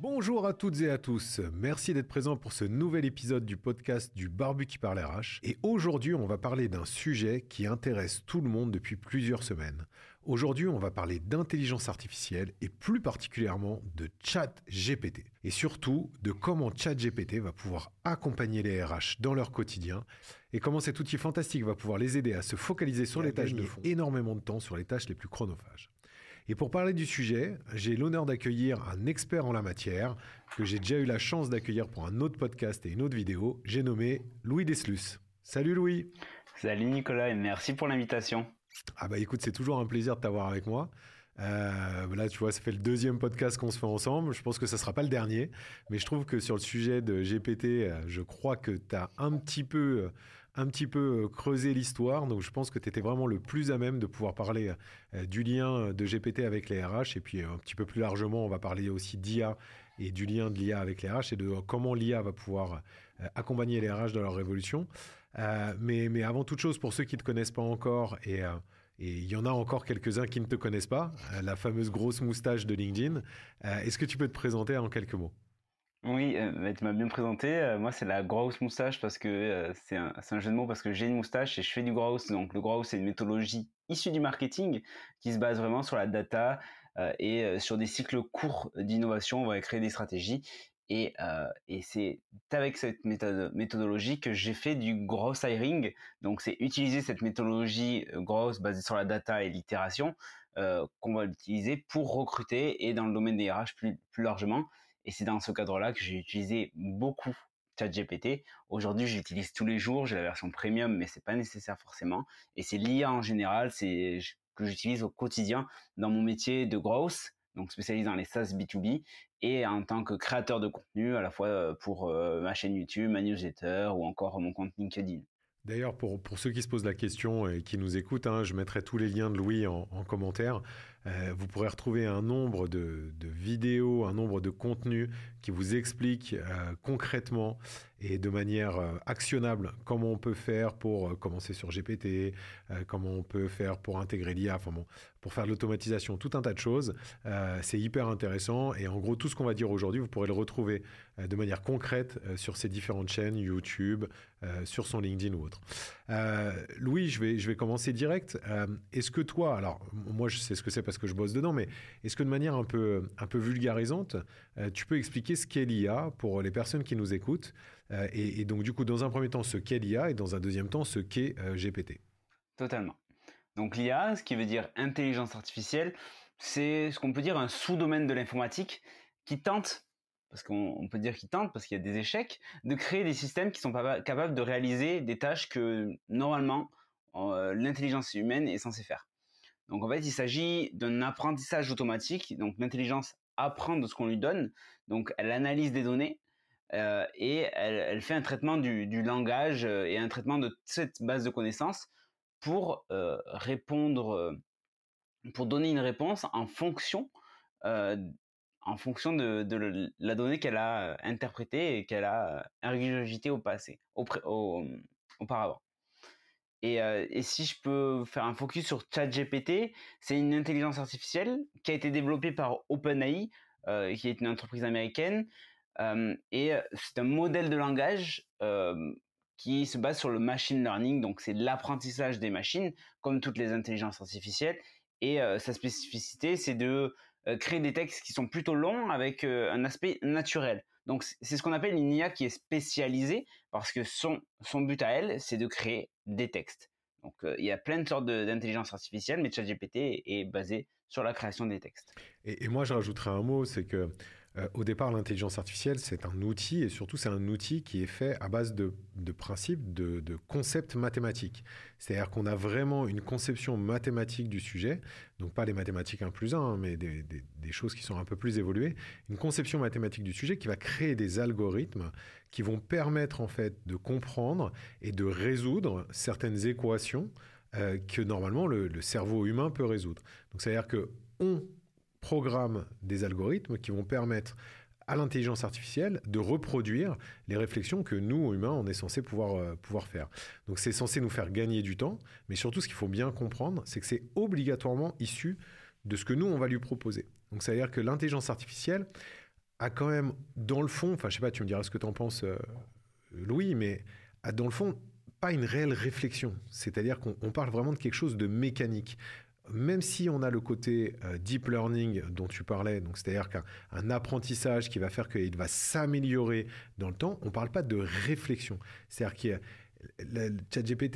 Bonjour à toutes et à tous, merci d'être présents pour ce nouvel épisode du podcast du Barbu qui parle RH. Et aujourd'hui, on va parler d'un sujet qui intéresse tout le monde depuis plusieurs semaines. Aujourd'hui, on va parler d'intelligence artificielle et plus particulièrement de chat GPT. Et surtout de comment chat GPT va pouvoir accompagner les RH dans leur quotidien et comment cet outil fantastique va pouvoir les aider à se focaliser sur les tâches de fond, énormément de temps sur les tâches les plus chronophages. Et pour parler du sujet, j'ai l'honneur d'accueillir un expert en la matière que j'ai déjà eu la chance d'accueillir pour un autre podcast et une autre vidéo. J'ai nommé Louis Deslus. Salut Louis. Salut Nicolas et merci pour l'invitation. Ah bah écoute, c'est toujours un plaisir de t'avoir avec moi. Euh, là, tu vois, ça fait le deuxième podcast qu'on se fait ensemble. Je pense que ça sera pas le dernier, mais je trouve que sur le sujet de GPT, euh, je crois que tu as un petit peu, euh, un petit peu creusé l'histoire. Donc, je pense que tu étais vraiment le plus à même de pouvoir parler du lien de GPT avec les RH. Et puis, un petit peu plus largement, on va parler aussi d'IA et du lien de l'IA avec les RH et de comment l'IA va pouvoir accompagner les RH dans leur révolution. mais, avant toute chose, pour ceux qui ne te connaissent pas encore et et il y en a encore quelques-uns qui ne te connaissent pas, euh, la fameuse grosse moustache de LinkedIn. Euh, est-ce que tu peux te présenter en quelques mots? Oui, euh, tu m'as bien présenté. moi, c'est la grosse moustache parce que c'est un, jeu de mots parce que j'ai une moustache et je fais du grouse. Donc, le grouse, c'est une méthodologie issue du marketing qui se base vraiment sur la data et sur des cycles courts d'innovation. On va créer des stratégies et, euh, et c'est avec cette méthodologie que j'ai fait du gross hiring. Donc, c'est utiliser cette méthodologie euh, grosse basée sur la data et l'itération euh, qu'on va utiliser pour recruter et dans le domaine des RH plus, plus largement. Et c'est dans ce cadre-là que j'ai utilisé beaucoup ChatGPT. Aujourd'hui, j'utilise tous les jours. J'ai la version premium, mais c'est pas nécessaire forcément. Et c'est l'IA en général, c'est que j'utilise au quotidien dans mon métier de gross donc spécialisé dans les SaaS B2B, et en tant que créateur de contenu, à la fois euh, pour euh, ma chaîne YouTube, ma newsletter ou encore mon compte LinkedIn. D'ailleurs, pour, pour, ceux qui se posent la question et qui nous écoutent, hein, je mettrai tous les liens de Louis en, en commentaire. Euh, vous pourrez retrouver un nombre de, de, vidéos, un nombre de contenus qui vous expliquent euh, concrètement et de manière euh, actionnable comment on peut faire pour euh, commencer sur GPT, euh, comment on peut faire pour intégrer l'IA, enfin bon, pour faire de l'automatisation, tout un tas de choses. c'est hyper intéressant et en gros, tout ce qu'on va dire aujourd'hui, vous pourrez le retrouver de manière concrète sur ces différentes chaînes, YouTube, sur son LinkedIn ou autre. Louis, je vais, je vais commencer direct. est-ce que toi, alors moi je sais ce que c'est parce que je bosse dedans, mais est-ce que de manière un peu, un peu vulgarisante, tu peux expliquer ce qu'est l'IA pour les personnes qui nous écoutent euh, et, donc, du coup, dans un premier temps, ce qu'est l'IA et dans un deuxième temps, ce qu'est euh, GPT. Totalement. Donc, l'IA, ce qui veut dire intelligence artificielle, c'est ce qu'on peut dire un sous-domaine de l'informatique qui tente, parce qu'on peut dire qu'il tente, parce qu'il y a des échecs, de créer des systèmes qui sont capables de réaliser des tâches que normalement euh, l'intelligence humaine est censée faire. Donc en fait, il s'agit d'un apprentissage automatique. Donc l'intelligence apprend de ce qu'on lui donne. Donc elle analyse des données euh, et elle, fait un traitement du, langage euh, et un traitement de cette base de connaissances pour euh, répondre, pour donner une réponse en fonction, en fonction de, la donnée qu'elle a interprétée et qu'elle a ingurgitée au passé, au, au, auparavant. Et, si je peux faire un focus sur ChatGPT, c'est une intelligence artificielle qui a été développée par OpenAI, qui est une entreprise américaine, et c'est un modèle de langage qui se base sur le machine learning, donc c'est l'apprentissage des machines, comme toutes les intelligences artificielles. Et sa spécificité, c'est de créer des textes qui sont plutôt longs avec un aspect naturel. Donc c'est ce qu'on appelle une IA qui est spécialisée parce que son, son but à elle, c'est de créer des textes. Donc il y a plein de sortes d'intelligence artificielle, mais ChatGPT est, basé sur la création des textes. Et, et moi, je rajouterais un mot, c'est que euh, au départ, l'intelligence artificielle, c'est un outil et surtout, c'est un outil qui est fait à base de, principes, de, concepts mathématiques. C'est-à-dire qu'on a vraiment une conception mathématique du sujet, donc pas les mathématiques 1 plus 1, hein, mais des, des, choses qui sont un peu plus évoluées, une conception mathématique du sujet qui va créer des algorithmes qui vont permettre en fait de comprendre et de résoudre certaines équations euh, que normalement le, le, cerveau humain peut résoudre. Donc c'est-à-dire que on programme des algorithmes qui vont permettre à l'intelligence artificielle de reproduire les réflexions que nous, humains, on est censé pouvoir, euh, pouvoir faire. Donc c'est censé nous faire gagner du temps, mais surtout ce qu'il faut bien comprendre, c'est que c'est obligatoirement issu de ce que nous, on va lui proposer. Donc ça veut dire que l'intelligence artificielle a quand même, dans le fond, enfin je sais pas, tu me diras ce que tu en penses, euh, Louis, mais a dans le fond pas une réelle réflexion. C'est-à-dire qu'on parle vraiment de quelque chose de mécanique même si on a le côté euh, deep learning dont tu parlais, donc c'est-à-dire qu'un apprentissage qui va faire qu'il va s'améliorer dans le temps, on ne parle pas de réflexion. C'est-à-dire que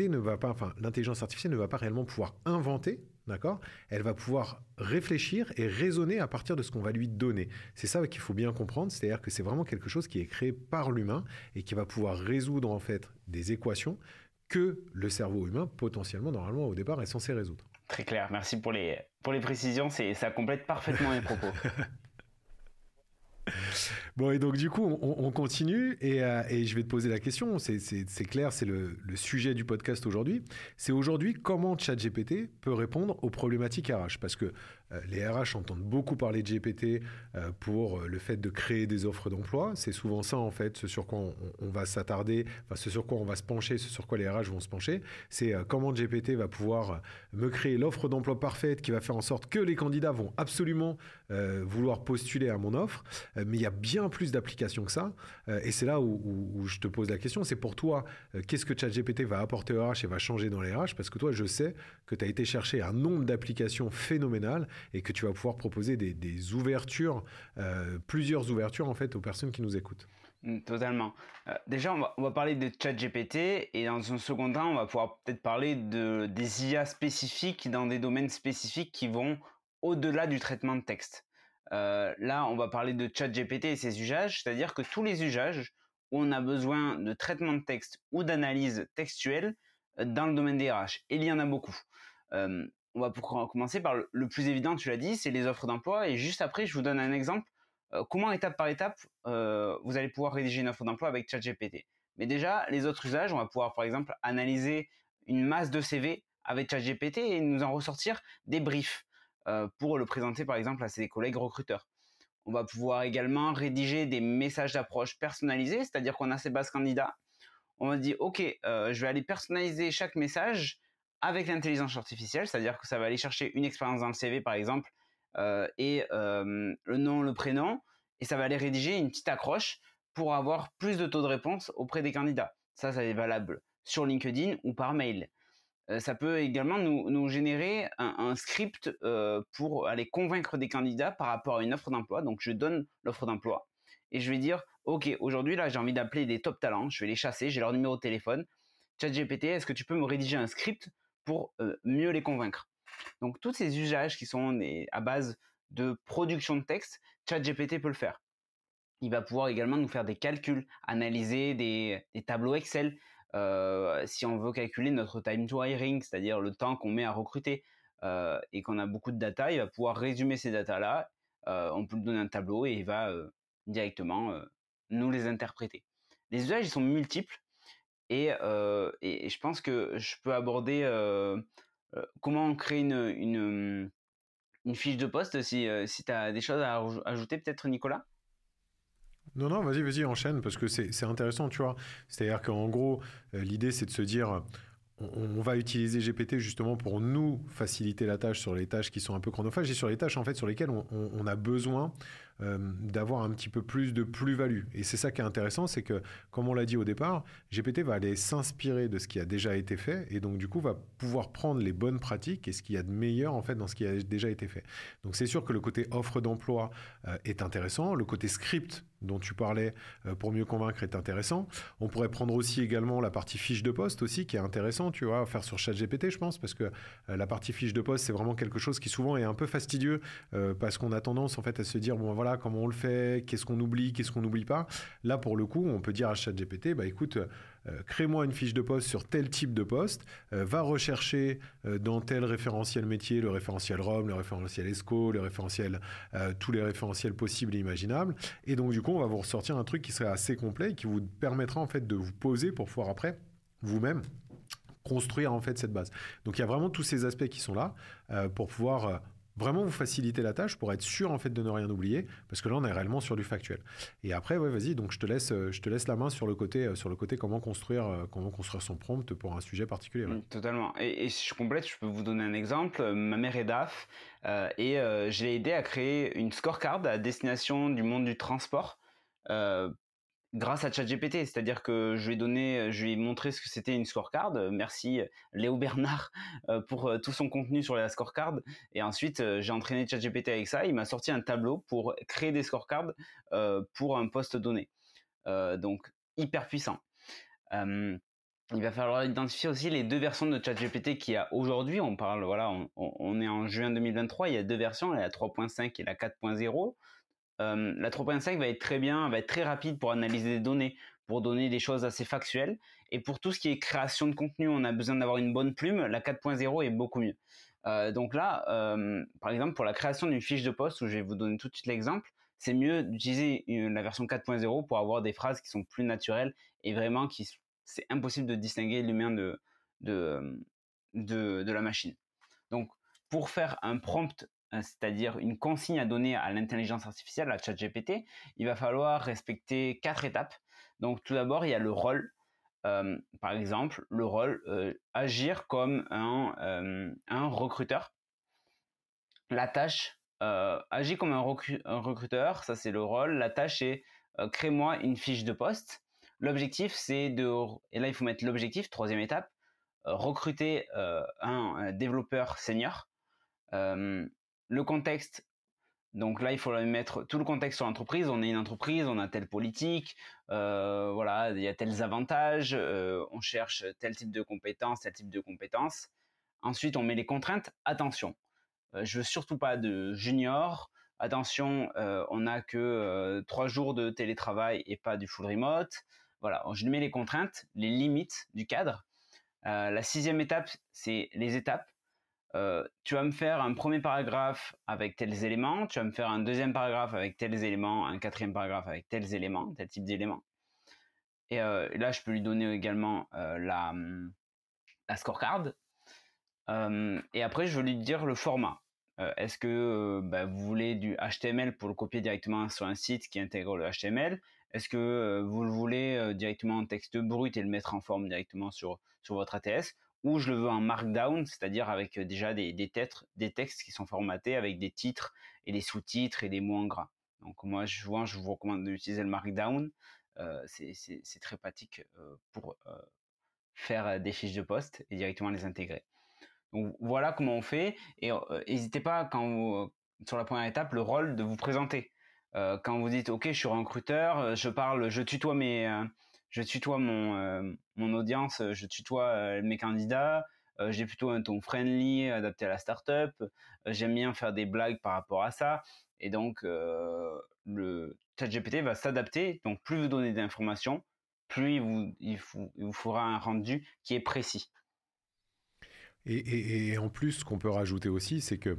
ne va pas, enfin l'intelligence artificielle ne va pas réellement pouvoir inventer, d'accord? Elle va pouvoir réfléchir et raisonner à partir de ce qu'on va lui donner. C'est ça qu'il faut bien comprendre, c'est-à-dire que c'est vraiment quelque chose qui est créé par l'humain et qui va pouvoir résoudre en fait des équations que le cerveau humain potentiellement normalement au départ est censé résoudre. Très clair, merci pour les, pour les précisions, ça complète parfaitement mes propos. Bon, et donc du coup, on, continue euh, et, je vais te poser la question. C'est clair, c'est le, sujet du podcast aujourd'hui. C'est aujourd'hui comment ChatGPT peut répondre aux problématiques RH. Parce que euh, les RH entendent beaucoup parler de GPT euh, pour le fait de créer des offres d'emploi. C'est souvent ça, en fait, ce sur quoi on, va s'attarder, ce sur quoi on va se pencher, ce sur quoi les RH vont se pencher. C'est comment GPT va pouvoir me créer l'offre d'emploi parfaite qui va faire en sorte que les candidats vont absolument vouloir postuler à mon offre. mais il y a bien plus d'applications que ça. et c'est là où, je te pose la question. C'est pour toi, qu'est-ce que ChatGPT va apporter aux RH et va changer dans les RH Parce que toi, je sais que tu as été chercher un nombre d'applications phénoménales et que tu vas pouvoir proposer des, ouvertures, euh, plusieurs ouvertures en fait aux personnes qui nous écoutent. Mm, totalement. Euh, déjà, on va, parler de ChatGPT et dans un second temps, on va pouvoir peut-être parler de, des IA spécifiques dans des domaines spécifiques qui vont au-delà du traitement de texte. Euh, là, on va parler de ChatGPT et ses usages, c'est-à-dire que tous les usages où on a besoin de traitement de texte ou d'analyse textuelle dans le domaine des RH. Et il y en a beaucoup on va commencer par le, plus évident, tu l'as dit, c'est les offres d'emploi. Et juste après, je vous donne un exemple. Euh, comment étape par étape, euh, vous allez pouvoir rédiger une offre d'emploi avec ChatGPT. Mais déjà, les autres usages, on va pouvoir par exemple analyser une masse de CV avec ChatGPT et nous en ressortir des briefs euh, pour le présenter par exemple à ses collègues recruteurs. On va pouvoir également rédiger des messages d'approche personnalisés, c'est-à-dire qu'on a ces bases candidats. On va dire, OK, je vais aller personnaliser chaque message avec l'intelligence artificielle, c'est-à-dire que ça va aller chercher une expérience dans le CV par exemple euh, et euh, le nom, le prénom, et ça va aller rédiger une petite accroche pour avoir plus de taux de réponse auprès des candidats. Ça, ça est valable sur LinkedIn ou par mail. Ça peut également nous, générer un, script pour aller convaincre des candidats par rapport à une offre d'emploi. Donc, je donne l'offre d'emploi et je vais dire, OK, aujourd'hui, là, j'ai envie d'appeler des top talents. Je vais les chasser, j'ai leur numéro de téléphone. ChatGPT, est-ce que tu peux me rédiger un script pour mieux les convaincre? Donc tous ces usages qui sont à base de production de texte, ChatGPT peut le faire. Il va pouvoir également nous faire des calculs, analyser des, tableaux Excel. Si on veut calculer notre time to hiring, c'est-à-dire le temps qu'on met à recruter, et qu'on a beaucoup de data, il va pouvoir résumer ces datas-là. on peut lui donner un tableau et il va directement nous les interpréter. Les usages ils sont multiples. Et, et, je pense que je peux aborder comment créer une, une, une, fiche de poste si, si tu as des choses à ajouter peut-être Nicolas? Non, non, vas-y, vas-y, enchaîne, parce que c'est intéressant, tu vois. C'est-à-dire qu'en gros, l'idée, c'est de se dire, on, va utiliser GPT justement pour nous faciliter la tâche sur les tâches qui sont un peu chronophages et sur les tâches, en fait, sur lesquelles on, on a besoin euh, d'avoir un petit peu plus de plus-value. Et c'est ça qui est intéressant, c'est que, comme on l'a dit au départ, GPT va aller s'inspirer de ce qui a déjà été fait et donc du coup va pouvoir prendre les bonnes pratiques et ce qu'il y a de meilleur en fait dans ce qui a déjà été fait. Donc c'est sûr que le côté offre d'emploi euh, est intéressant, le côté script dont tu parlais euh, pour mieux convaincre est intéressant. On pourrait prendre aussi également la partie fiche de poste aussi qui est intéressant, tu vois, à faire sur ChatGPT, je pense, parce que la partie fiche de poste c'est vraiment quelque chose qui souvent est un peu fastidieux parce qu'on a tendance en fait à se dire bon voilà comment on le fait, qu'est-ce qu'on oublie, qu'est-ce qu'on n'oublie pas. Là, pour le coup, on peut dire à ChatGPT, bah écoute, crée-moi une fiche de poste sur tel type de poste, va rechercher dans tel référentiel métier, le référentiel ROM, le référentiel ESCO, le référentiel, tous les référentiels possibles et imaginables. Et donc, du coup, on va vous ressortir un truc qui serait assez complet et qui vous permettra en fait de vous poser pour pouvoir après vous-même construire en fait cette base. Donc il y a vraiment tous ces aspects qui sont là euh, pour pouvoir euh, vraiment vous faciliter la tâche pour être sûr en fait de ne rien oublier parce que là on est réellement sur du factuel. Et après vas-y donc je te laisse euh, je te laisse la main sur le côté sur le côté comment construire comment construire son prompt pour un sujet particulier. Mmh, totalement. Et, si je complète, je peux vous donner un exemple. Ma mère est DAF et je l'ai aidé à créer une scorecard à destination du monde du transport grâce à ChatGPT, c'est-à-dire que je lui ai donné, je lui ai montré ce que c'était une scorecard. Merci Léo Bernard euh, pour euh, tout son contenu sur la scorecard. Et ensuite, euh, j'ai entraîné ChatGPT avec ça. Il m'a sorti un tableau pour créer des scorecards pour un poste donné. donc hyper puissant. il va falloir identifier aussi les deux versions de ChatGPT qu'il y a aujourd'hui. On parle, voilà, on, est en juin 2023. Il y a deux versions, la 3.5 et la 4.0 la 3.5 va être très bien, va être très rapide pour analyser des données, pour donner des choses assez factuelles. Et pour tout ce qui est création de contenu, on a besoin d'avoir une bonne plume. La 4.0 est beaucoup mieux. donc là, par exemple, pour la création d'une fiche de poste, où je vais vous donner tout de suite l'exemple, c'est mieux d'utiliser la version 4.0 pour avoir des phrases qui sont plus naturelles et vraiment qui c'est impossible de distinguer l'humain de, de, de, de la machine. Donc, pour faire un prompt c'est-à-dire une consigne à donner à l'intelligence artificielle, à ChatGPT, il va falloir respecter quatre étapes. Donc tout d'abord, il y a le rôle. par exemple, le rôle, agir comme un, recruteur. La tâche, agir comme un, recruteur, ça c'est le rôle. La tâche est crée-moi une fiche de poste. L'objectif, c'est de, et là il faut mettre l'objectif, troisième étape, recruter un, développeur senior. Le contexte, donc là, il faut mettre tout le contexte sur l'entreprise. On est une entreprise, on a telle politique, euh, voilà, il y a tels avantages, euh, on cherche tel type de compétences, tel type de compétences. Ensuite, on met les contraintes. Attention, euh, je veux surtout pas de junior. Attention, on n'a que trois jours de télétravail et pas du full remote. Voilà, je mets les contraintes, les limites du cadre. la sixième étape, c'est les étapes. Euh, tu vas me faire un premier paragraphe avec tels éléments, tu vas me faire un deuxième paragraphe avec tels éléments, un quatrième paragraphe avec tels éléments, tel type d'éléments. Et euh, là, je peux lui donner également euh, la, scorecard. et après, je veux lui dire le format. Est-ce que bah, vous voulez du HTML pour le copier directement sur un site qui intègre le HTML Est-ce que vous le voulez directement en texte brut et le mettre en forme directement sur, sur votre ATS ou je le veux en markdown, c'est-à-dire avec déjà des, des, des textes qui sont formatés avec des titres et des sous-titres et des mots en gras. Donc moi, je, je vous recommande d'utiliser le markdown. Euh, c'est très pratique pour faire des fiches de poste et directement les intégrer. Donc voilà comment on fait. Et n'hésitez pas quand sur la première étape, le rôle de vous présenter. quand vous dites OK, je suis recruteur, je parle, je tutoie mes je tutoie mon, euh, mon audience, je tutoie euh, mes candidats, euh, j'ai plutôt un ton friendly, adapté à la startup, j'aime bien faire des blagues par rapport à ça, et donc le ChatGPT va s'adapter, donc plus vous donnez d'informations, plus il vous, il, vous, fera un rendu qui est précis. Et, et en plus, ce qu'on peut rajouter aussi, c'est que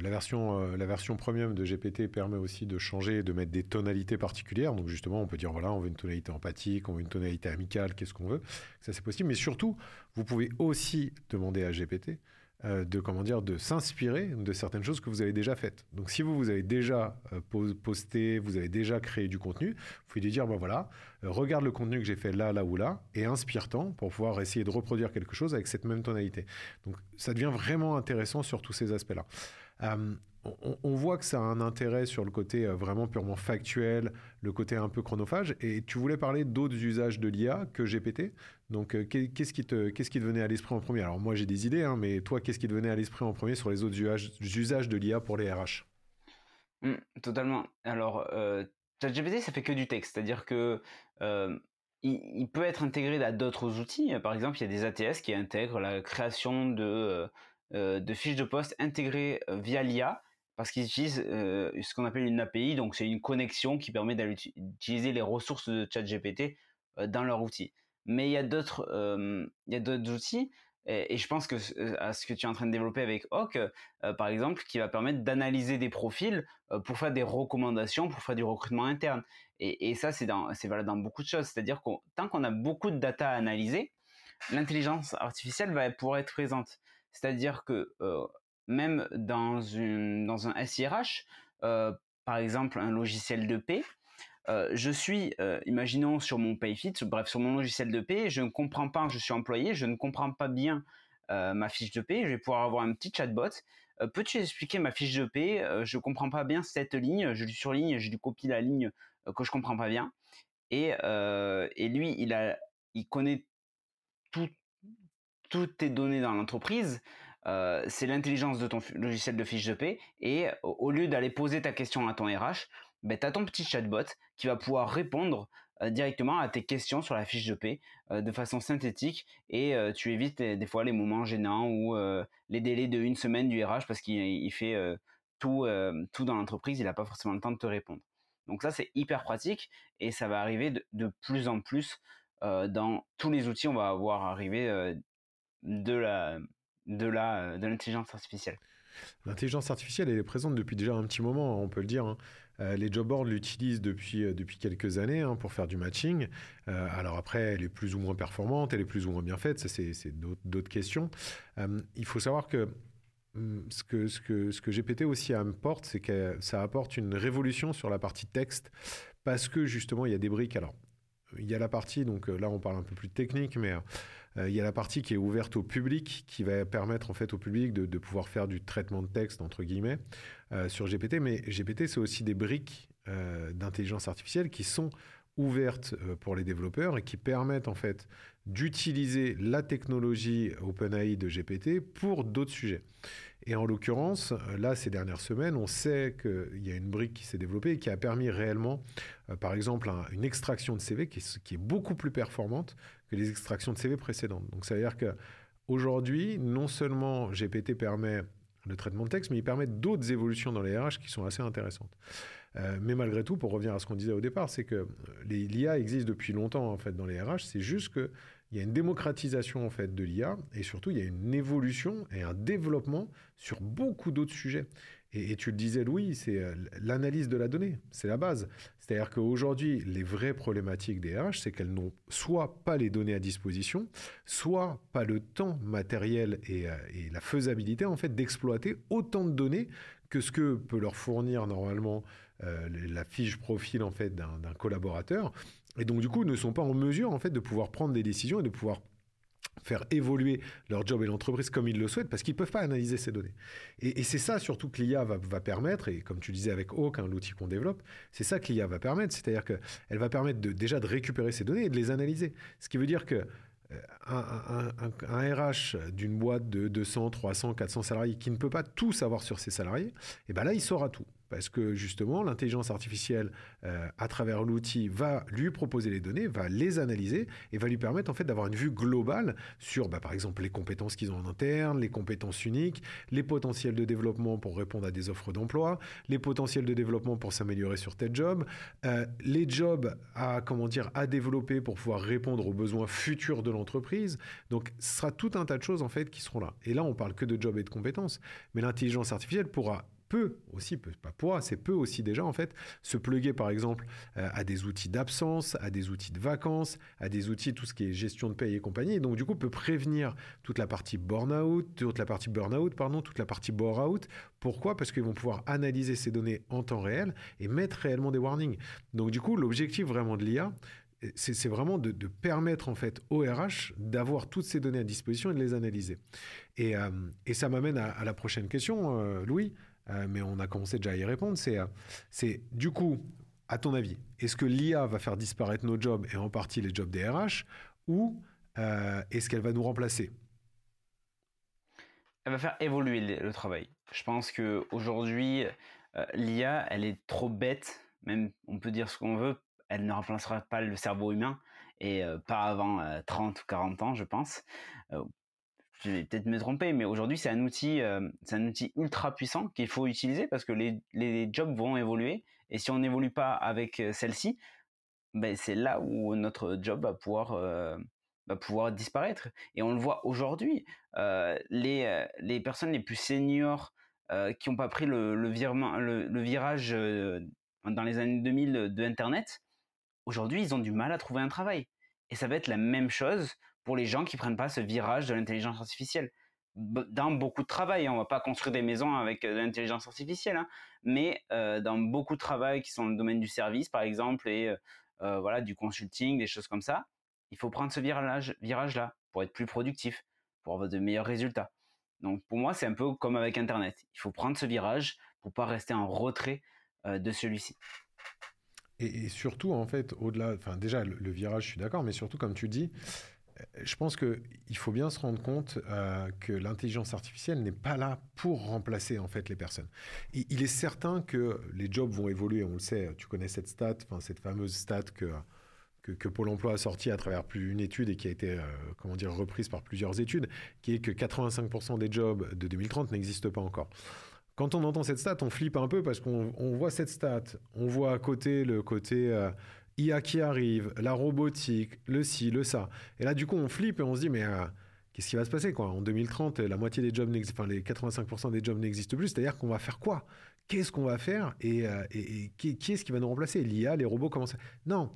la version, euh, la version premium de GPT permet aussi de changer, de mettre des tonalités particulières. Donc justement, on peut dire voilà, on veut une tonalité empathique, on veut une tonalité amicale, qu'est-ce qu'on veut? Ça c'est possible. Mais surtout, vous pouvez aussi demander à GPT euh, de comment dire de s'inspirer de certaines choses que vous avez déjà faites. Donc si vous vous avez déjà euh, posté, vous avez déjà créé du contenu, vous pouvez lui dire ben voilà, regarde le contenu que j'ai fait là, là ou là et inspire-t'en pour pouvoir essayer de reproduire quelque chose avec cette même tonalité. Donc ça devient vraiment intéressant sur tous ces aspects-là. Euh, on, voit que ça a un intérêt sur le côté euh, vraiment purement factuel, le côté un peu chronophage. Et tu voulais parler d'autres usages de l'IA que GPT. Donc, euh, qu'est-ce qui te, qui te venait à l'esprit en premier? Alors moi, j'ai des idées, hein, mais toi, qu'est-ce qui te venait à l'esprit en premier sur les autres usages, de l'IA pour les RH mmh, Totalement. Alors, ChatGPT, ça fait que du texte, c'est-à-dire que il, peut être intégré à d'autres outils. Par exemple, il y a des ATS qui intègrent la création de, de fiches de poste intégrées via l'IA parce qu'ils utilisent ce qu'on appelle une API, donc c'est une connexion qui permet d'utiliser les ressources de ChatGPT dans leur outil. Mais il y a d'autres, il y a d'autres outils et, je pense que à ce que tu es en train de développer avec Hawk, par exemple, qui va permettre d'analyser des profils pour faire des recommandations, pour faire du recrutement interne. Et, ça, c'est valable dans beaucoup de choses. C'est-à-dire que tant qu'on a beaucoup de data à analyser, l'intelligence artificielle va pouvoir être présente. C'est-à-dire que même dans, une, dans un SIRH, par exemple un logiciel de paie, euh, je suis, imaginons sur mon PayFit, bref, sur mon logiciel de paie, je ne comprends pas, je suis employé, je ne comprends pas bien ma fiche de paie, je vais pouvoir avoir un petit chatbot. Peux-tu expliquer ma fiche de paie Je ne comprends pas bien cette ligne, je lui surligne, je lui copie la ligne que je comprends pas bien. Et, et lui, il, a, il connaît tout, toutes tes données dans l'entreprise. c'est l'intelligence de ton logiciel de fiche de paie. Et au lieu d'aller poser ta question à ton RH, ben, tu as ton petit chatbot qui va pouvoir répondre euh, directement à tes questions sur la fiche de paie euh, de façon synthétique et euh, tu évites des fois les moments gênants ou les délais de une semaine du RH parce qu'il fait tout, tout dans l'entreprise, il n'a pas forcément le temps de te répondre. Donc ça c'est hyper pratique et ça va arriver de, plus en plus dans tous les outils, on va avoir arrivé de la de la de l'intelligence artificielle. L'intelligence artificielle, elle est présente depuis déjà un petit moment, on peut le dire. Hein. Euh, les job boards l'utilisent depuis, euh, depuis quelques années hein, pour faire du matching. Euh, alors après, elle est plus ou moins performante, elle est plus ou moins bien faite, ça c'est d'autres questions. il faut savoir que hum, ce que, ce que, ce que GPT aussi apporte, c'est que ça apporte une révolution sur la partie texte parce que justement, il y a des briques. Alors, il y a la partie, donc là on parle un peu plus technique, mais il y a la partie qui est ouverte au public, qui va permettre en fait au public de, de pouvoir faire du traitement de texte entre guillemets. Euh, sur GPT, mais GPT, c'est aussi des briques euh, d'intelligence artificielle qui sont ouvertes euh, pour les développeurs et qui permettent en fait d'utiliser la technologie OpenAI de GPT pour d'autres sujets. Et en l'occurrence, là, ces dernières semaines, on sait qu'il y a une brique qui s'est développée et qui a permis réellement, par exemple, une extraction de CV qui est, beaucoup plus performante que les extractions de CV précédentes. Donc, ça veut dire qu'aujourd'hui, non seulement GPT permet le traitement de texte, mais il permet d'autres évolutions dans les RH qui sont assez intéressantes. Euh, mais malgré tout, pour revenir à ce qu'on disait au départ, c'est que l'IA existe depuis longtemps en fait dans les RH. C'est juste qu'il y a une démocratisation en fait de l'IA et surtout il y a une évolution et un développement sur beaucoup d'autres sujets. Et, tu le disais, Louis, c'est euh, l'analyse de la donnée, c'est la base. C'est-à-dire qu'aujourd'hui, les vraies problématiques des RH, c'est qu'elles n'ont soit pas les données à disposition, soit pas le temps matériel et, euh, la faisabilité en fait d'exploiter autant de données que ce que peut leur fournir normalement euh, la fiche profil en fait d'un collaborateur. Et donc du coup, ne sont pas en mesure en fait de pouvoir prendre des décisions et de pouvoir faire évoluer leur job et l'entreprise comme ils le souhaitent parce qu'ils ne peuvent pas analyser ces données. Et, c'est ça surtout que l'IA va, permettre, et comme tu disais avec Hawk, hein, l'outil qu'on développe, c'est ça que l'IA va permettre, c'est-à-dire qu'elle va permettre déjà de récupérer ces données et de les analyser. Ce qui veut dire que euh, un, RH d'une boîte de 200, 300, 400 salariés qui ne peut pas tout savoir sur ses salariés, et eh ben là, il saura tout parce que justement, l'intelligence artificielle, euh, à travers l'outil, va lui proposer les données, va les analyser et va lui permettre en fait d'avoir une vue globale sur, bah, par exemple, les compétences qu'ils ont en interne, les compétences uniques, les potentiels de développement pour répondre à des offres d'emploi, les potentiels de développement pour s'améliorer sur tel job, euh, les jobs à comment dire à développer pour pouvoir répondre aux besoins futurs de l'entreprise. Donc, ce sera tout un tas de choses en fait qui seront là. Et là, on parle que de jobs et de compétences, mais l'intelligence artificielle pourra peut aussi, pas pourra, c'est peu aussi déjà en fait, se pluguer par exemple euh, à des outils d'absence, à des outils de vacances, à des outils tout ce qui est gestion de paye et compagnie. Et donc du coup peut prévenir toute la partie burn-out, toute la partie burn-out, pardon, toute la partie bore-out. Pourquoi? Parce qu'ils vont pouvoir analyser ces données en temps réel et mettre réellement des warnings. Donc du coup l'objectif vraiment de l'IA, c'est vraiment de, permettre en fait au RH d'avoir toutes ces données à disposition et de les analyser. Et, euh, ça m'amène à, la prochaine question, euh, Louis. Euh, mais on a commencé déjà à y répondre, c'est, euh, c'est du coup, à ton avis, est-ce que l'IA va faire disparaître nos jobs et en partie les jobs des RH ou euh, est-ce qu'elle va nous remplacer? Elle va faire évoluer le, travail. Je pense qu'aujourd'hui, l'IA, elle est trop bête, même on peut dire ce qu'on veut, elle ne remplacera pas le cerveau humain. Et pas avant 30 ou 40 ans, je pense je vais peut-être me tromper, mais aujourd'hui c'est un outil, c'est un outil ultra puissant qu'il faut utiliser parce que les, les jobs vont évoluer et si on n'évolue pas avec celle-ci, ben c'est là où notre job va pouvoir va pouvoir disparaître. Et on le voit aujourd'hui, les les personnes les plus seniors qui n'ont pas pris le, le, virage dans les années 2000 de Internet, aujourd'hui ils ont du mal à trouver un travail. Et ça va être la même chose pour les gens qui prennent pas ce virage de l'intelligence artificielle. Dans beaucoup de travail, hein, on va pas construire des maisons avec de l'intelligence artificielle, hein, mais dans beaucoup de travail qui sont dans le domaine du service, par exemple, et voilà du consulting, des choses comme ça, il faut prendre ce virage, virage là pour être plus productif, pour avoir de meilleurs résultats. Donc pour moi, c'est un peu comme avec Internet. Il faut prendre ce virage pour pas rester en retrait de celui-ci. Et, surtout, en fait, au-delà, enfin déjà, le, virage, je suis d'accord, mais surtout, comme tu dis, je pense qu'il faut bien se rendre compte euh, que l'intelligence artificielle n'est pas là pour remplacer en fait les personnes. il est certain que les jobs vont évoluer, on le sait. Tu connais cette stat, enfin cette fameuse stat que, que, Pôle Emploi a sortie à travers une étude et qui a été euh, comment dire reprise par plusieurs études, qui est que 85% des jobs de 2030 n'existent pas encore. Quand on entend cette stat, on flippe un peu parce qu'on voit cette stat, on voit à côté le côté euh, IA qui arrive, la robotique, le ci, le ça. Et là, du coup, on flippe et on se dit, mais euh, qu'est-ce qui va se passer quoi? En 2030, la moitié des jobs, enfin les 85% des jobs n'existent plus. C'est-à-dire qu'on va faire quoi? Qu'est-ce qu'on va faire? Et, euh, qui, qui est-ce qui va nous remplacer? L'IA, les robots, comment ça? Non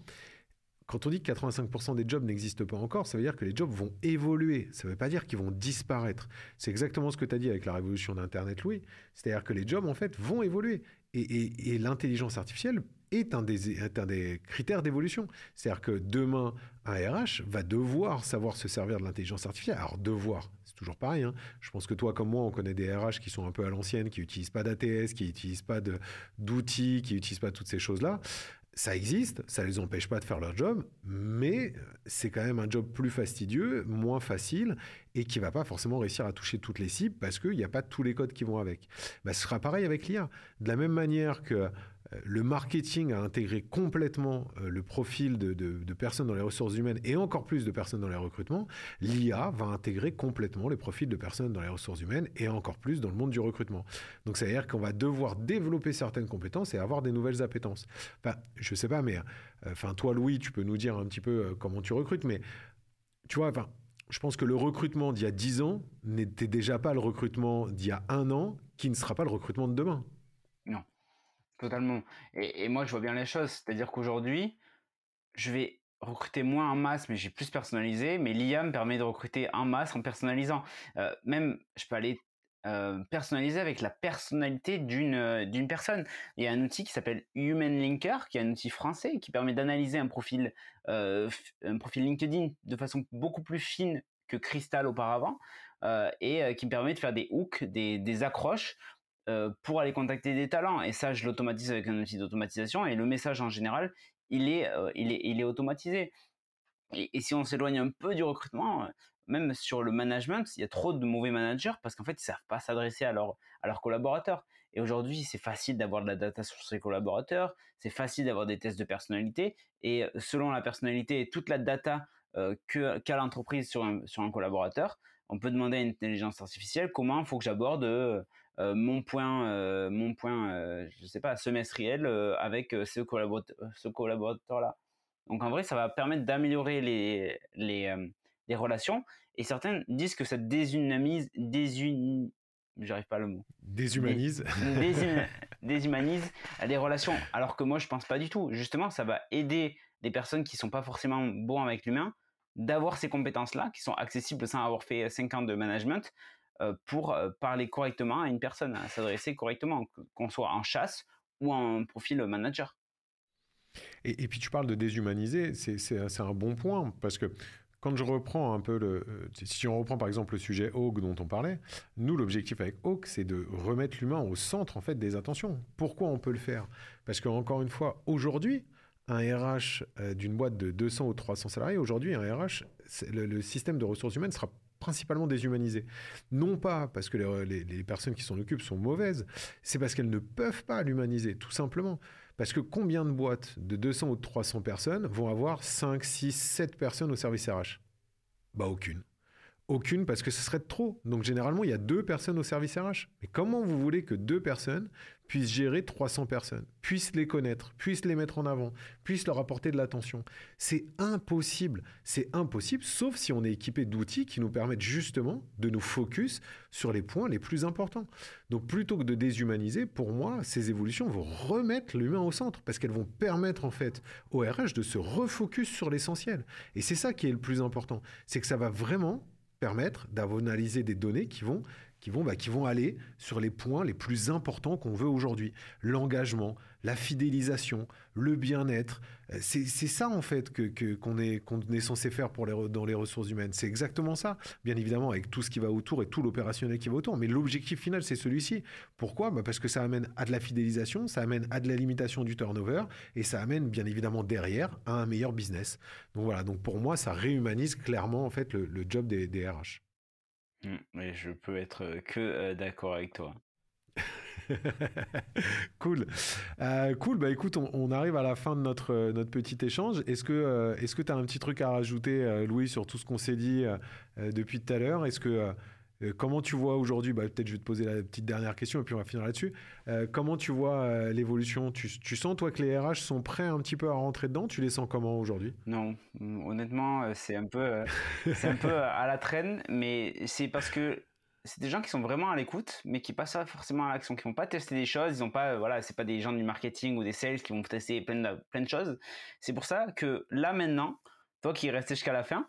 quand on dit que 85% des jobs n'existent pas encore, ça veut dire que les jobs vont évoluer. Ça ne veut pas dire qu'ils vont disparaître. C'est exactement ce que tu as dit avec la révolution d'Internet, Louis. C'est-à-dire que les jobs, en fait, vont évoluer. Et, l'intelligence artificielle est un des, critères d'évolution. C'est-à-dire que demain, un RH va devoir savoir se servir de l'intelligence artificielle. Alors, devoir, c'est toujours pareil. Hein. Je pense que toi, comme moi, on connaît des RH qui sont un peu à l'ancienne, qui n'utilisent pas d'ATS, qui n'utilisent pas d'outils, qui n'utilisent pas toutes ces choses-là ça existe, ça les empêche pas de faire leur job, mais c'est quand même un job plus fastidieux, moins facile, et qui va pas forcément réussir à toucher toutes les cibles parce qu'il n'y a pas tous les codes qui vont avec. Bah, ce sera pareil avec l'IA. De la même manière que le marketing a intégré complètement euh, le profil de, personnes dans les ressources humaines et encore plus de personnes dans les recrutements, l'IA va intégrer complètement les profils de personnes dans les ressources humaines et encore plus dans le monde du recrutement. Donc, ça veut dire qu'on va devoir développer certaines compétences et avoir des nouvelles appétences. Enfin, je sais pas, mais euh, enfin, toi, Louis, tu peux nous dire un petit peu euh, comment tu recrutes, mais tu vois, enfin, je pense que le recrutement d'il y a 10 ans n'était déjà pas le recrutement d'il y a un an, qui ne sera pas le recrutement de demain. Totalement. Et, moi, je vois bien les choses. C'est-à-dire qu'aujourd'hui, je vais recruter moins en masse, mais j'ai plus personnalisé. Mais l'IA me permet de recruter en masse en personnalisant. Euh, même, je peux aller euh, personnaliser avec la personnalité d'une euh, d'une personne. Il y a un outil qui s'appelle Human Linker, qui est un outil français qui permet d'analyser un profil un profil LinkedIn de façon beaucoup plus fine que Crystal auparavant, et qui me permet de faire des hooks, des, des accroches euh, pour aller contacter des talents. Et ça, je l'automatise avec un outil d'automatisation. Et le message en général, il est, euh, il est, il est automatisé. Et, si on s'éloigne un peu du recrutement, euh, même sur le management, il y a trop de mauvais managers parce qu'en fait, ils savent pas s'adresser à, leur, à leurs collaborateurs. Et aujourd'hui, c'est facile d'avoir de la data sur ses collaborateurs, c'est facile d'avoir des tests de personnalité. Et selon la personnalité et toute la data que qu'a l'entreprise sur un, sur un collaborateur, on peut demander à une intelligence artificielle comment il faut que j'aborde mon point, euh, mon point, euh, je sais pas, semestriel avec ce, collaborateur, ce collaborateur-là. Donc en vrai, ça va permettre d'améliorer les, les, les, relations. Et certains disent que ça déshumanise, désun... j'arrive pas le mot. Déshumanise. déshumanise les relations. Alors que moi, je pense pas du tout. Justement, ça va aider les personnes qui sont pas forcément bons avec l'humain d'avoir ces compétences-là, qui sont accessibles sans avoir fait 5 ans de management, euh, pour euh, parler correctement à une personne, s'adresser correctement, qu'on soit en chasse ou en profil manager. Et, puis tu parles de déshumaniser, c'est un bon point, parce que quand je reprends un peu le... Euh, si on reprend par exemple le sujet Hawk dont on parlait, nous l'objectif avec Hawk, c'est de remettre l'humain au centre en fait des attentions. Pourquoi on peut le faire? Parce qu'encore une fois, aujourd'hui, un RH d'une boîte de 200 ou 300 salariés, aujourd'hui un RH, le, système de ressources humaines sera principalement déshumanisé. Non pas parce que les, personnes qui s'en occupent sont mauvaises, c'est parce qu'elles ne peuvent pas l'humaniser, tout simplement. Parce que combien de boîtes de 200 ou de 300 personnes vont avoir 5, 6, 7 personnes au service RH Bah aucune. aucune parce que ce serait trop. Donc généralement, il y a deux personnes au service RH. Mais comment vous voulez que deux personnes puissent gérer 300 personnes, puissent les connaître, puissent les mettre en avant, puissent leur apporter de l'attention C'est impossible. C'est impossible, sauf si on est équipé d'outils qui nous permettent justement de nous focus sur les points les plus importants. Donc plutôt que de déshumaniser, pour moi, ces évolutions vont remettre l'humain au centre parce qu'elles vont permettre en fait au RH de se refocus sur l'essentiel. Et c'est ça qui est le plus important. C'est que ça va vraiment permettre d'analyser des données qui vont, qui, vont, bah, qui vont aller sur les points les plus importants qu'on veut aujourd'hui. L'engagement, la fidélisation, le bien-être. Euh, c'est ça en fait que, qu'on est, qu'on est censé faire pour les, dans les ressources humaines. C'est exactement ça. Bien évidemment avec tout ce qui va autour et tout l'opérationnel qui va autour. Mais l'objectif final, c'est celui-ci. Pourquoi? Bah Parce que ça amène à de la fidélisation, ça amène à de la limitation du turnover et ça amène bien évidemment derrière à un meilleur business. Donc voilà, donc pour moi, ça réhumanise clairement en fait le, job des, des RH. Mais mmh, je peux être que euh, d'accord avec toi. cool. Euh, cool. Bah écoute, on, arrive à la fin de notre, euh, notre petit échange. Est-ce que euh, est-ce que tu as un petit truc à rajouter, Louis, sur tout ce qu'on s'est dit depuis tout à l'heure? Est-ce que comment tu vois aujourd'hui bah, Peut-être je vais te poser la petite dernière question et puis on va finir là-dessus. comment tu vois l'évolution? Tu, sens, toi, que les RH sont prêts un petit peu à rentrer dedans? Tu les sens comment aujourd'hui? Non, honnêtement, c'est un, peu, c'est un peu à la traîne, mais c'est parce que c'est des gens qui sont vraiment à l'écoute, mais qui passent pas forcément à l'action, qui vont pas tester des choses, ils ont pas, voilà, c'est pas des gens du marketing ou des sales qui vont tester plein de, plein de choses. C'est pour ça que là maintenant, toi qui es resté jusqu'à la fin,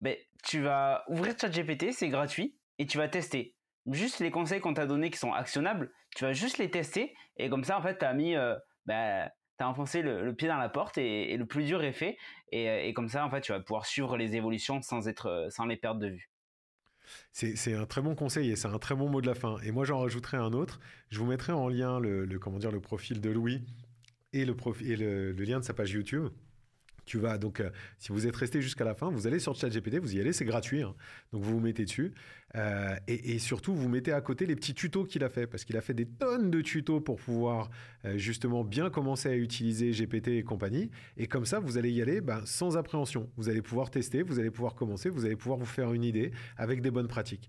ben, tu vas ouvrir ChatGPT, c'est gratuit, et tu vas tester. Juste les conseils qu'on t'a donnés qui sont actionnables, tu vas juste les tester, et comme ça, en fait, tu as mis, euh, ben, tu as enfoncé le, pied dans la porte, et, le plus dur est fait, et, et, comme ça, en fait, tu vas pouvoir suivre les évolutions sans, être, sans les perdre de vue. C'est un très bon conseil et c'est un très bon mot de la fin. Et moi, j'en rajouterai un autre. Je vous mettrai en lien le, comment dire, le profil de Louis et, le, et le, lien de sa page YouTube. Tu vas donc, euh, si vous êtes resté jusqu'à la fin, vous allez sur ChatGPT, vous y allez, c'est gratuit. Hein. donc vous vous mettez dessus. Euh, et, surtout, vous mettez à côté les petits tutos qu'il a fait, parce qu'il a fait des tonnes de tutos pour pouvoir euh, justement bien commencer à utiliser GPT et compagnie. Et comme ça, vous allez y aller ben, sans appréhension. Vous allez pouvoir tester, vous allez pouvoir commencer, vous allez pouvoir vous faire une idée avec des bonnes pratiques.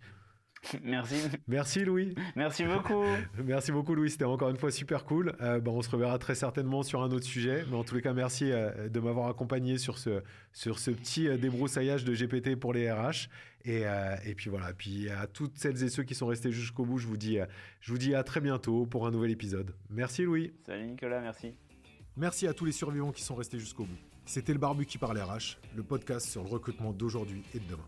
Merci. Merci Louis. Merci beaucoup. merci beaucoup Louis, c'était encore une fois super cool. Euh, bon, on se reverra très certainement sur un autre sujet, mais en tous les cas, merci euh, de m'avoir accompagné sur ce, sur ce petit euh, débroussaillage de GPT pour les RH. Et, et, puis voilà, puis à toutes celles et ceux qui sont restés jusqu'au bout, je vous, dis, je vous dis à très bientôt pour un nouvel épisode. Merci Louis. Salut Nicolas, merci. Merci à tous les survivants qui sont restés jusqu'au bout. C'était le Barbu qui parle RH, le podcast sur le recrutement d'aujourd'hui et de demain.